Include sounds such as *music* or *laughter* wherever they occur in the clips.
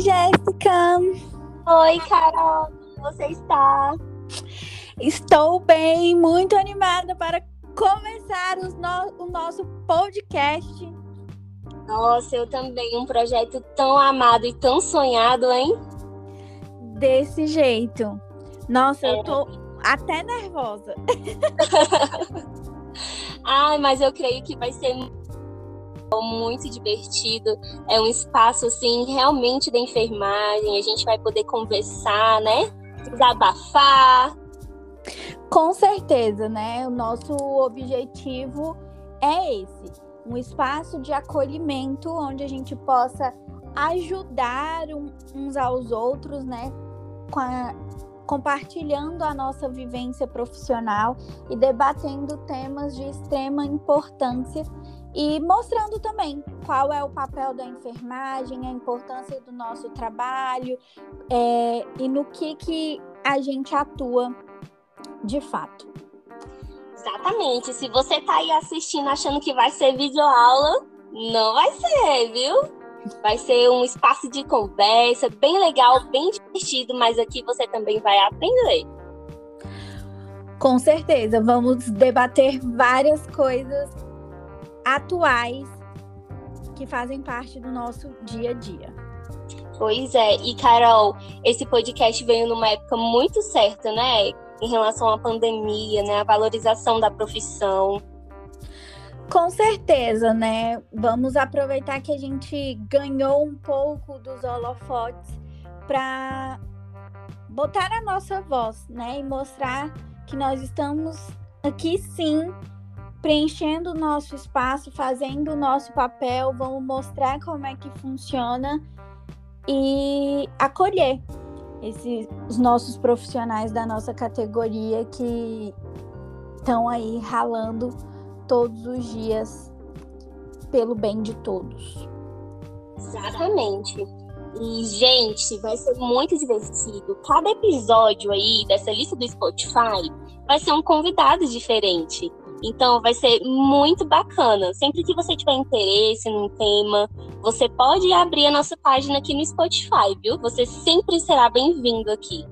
Oi, Jéssica. Oi, Carol. Como você está? Estou bem, muito animada para começar no... o nosso podcast. Nossa, eu também. Um projeto tão amado e tão sonhado, hein? Desse jeito. Nossa, é. eu tô até nervosa. *laughs* *laughs* Ai, mas eu creio que vai ser muito divertido. É um espaço assim realmente da enfermagem. A gente vai poder conversar, né? Desabafar. Com certeza, né? O nosso objetivo é esse, um espaço de acolhimento onde a gente possa ajudar uns aos outros, né? A, compartilhando a nossa vivência profissional e debatendo temas de extrema importância e mostrando também qual é o papel da enfermagem, a importância do nosso trabalho é, e no que, que a gente atua de fato. Exatamente. Se você está aí assistindo achando que vai ser videoaula, não vai ser, viu? Vai ser um espaço de conversa bem legal, bem divertido, mas aqui você também vai aprender. Com certeza, vamos debater várias coisas atuais que fazem parte do nosso dia a dia. Pois é, e Carol, esse podcast veio numa época muito certa, né? Em relação à pandemia, né? A valorização da profissão. Com certeza, né? Vamos aproveitar que a gente ganhou um pouco dos holofotes para botar a nossa voz, né? E mostrar que nós estamos aqui sim preenchendo o nosso espaço, fazendo o nosso papel, vamos mostrar como é que funciona e acolher esses os nossos profissionais da nossa categoria que estão aí ralando todos os dias pelo bem de todos. Exatamente. E, gente, vai ser muito divertido. Cada episódio aí dessa lista do Spotify vai ser um convidado diferente. Então vai ser muito bacana. Sempre que você tiver interesse num tema, você pode abrir a nossa página aqui no Spotify, viu? Você sempre será bem-vindo aqui.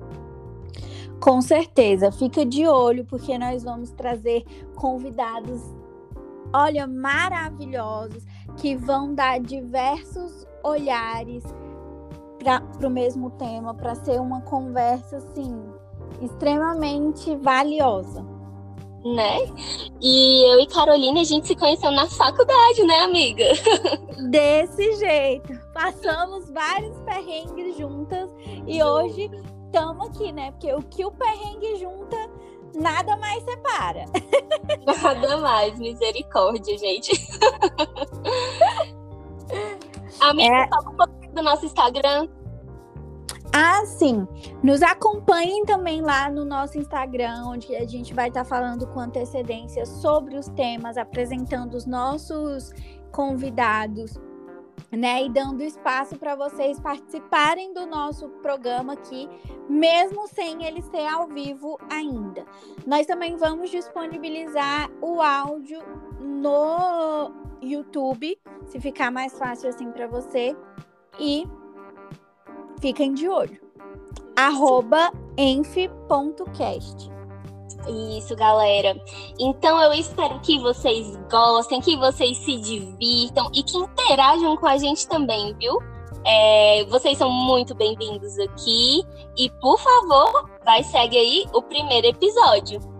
Com certeza, fica de olho porque nós vamos trazer convidados, olha, maravilhosos que vão dar diversos olhares para o mesmo tema, para ser uma conversa assim extremamente valiosa né? E eu e Carolina, a gente se conheceu na faculdade, né, amiga? *laughs* Desse jeito. Passamos vários perrengues juntas e hoje estamos aqui, né? Porque o que o perrengue junta, nada mais separa. *laughs* Nada mais, misericórdia, gente. *laughs* amiga, é... fala um pouquinho do nosso Instagram. Ah, sim. Nos acompanhem também lá no nosso Instagram, onde a gente vai estar tá falando com antecedência sobre os temas, apresentando os nossos convidados, né? E dando espaço para vocês participarem do nosso programa aqui, mesmo sem ele ser ao vivo ainda. Nós também vamos disponibilizar o áudio no YouTube, se ficar mais fácil assim para você. E fiquem de olho. Arroba enf.cast. Isso, galera. Então eu espero que vocês gostem, que vocês se divirtam e que interajam com a gente também, viu? É, vocês são muito bem-vindos aqui. E por favor, vai segue aí o primeiro episódio.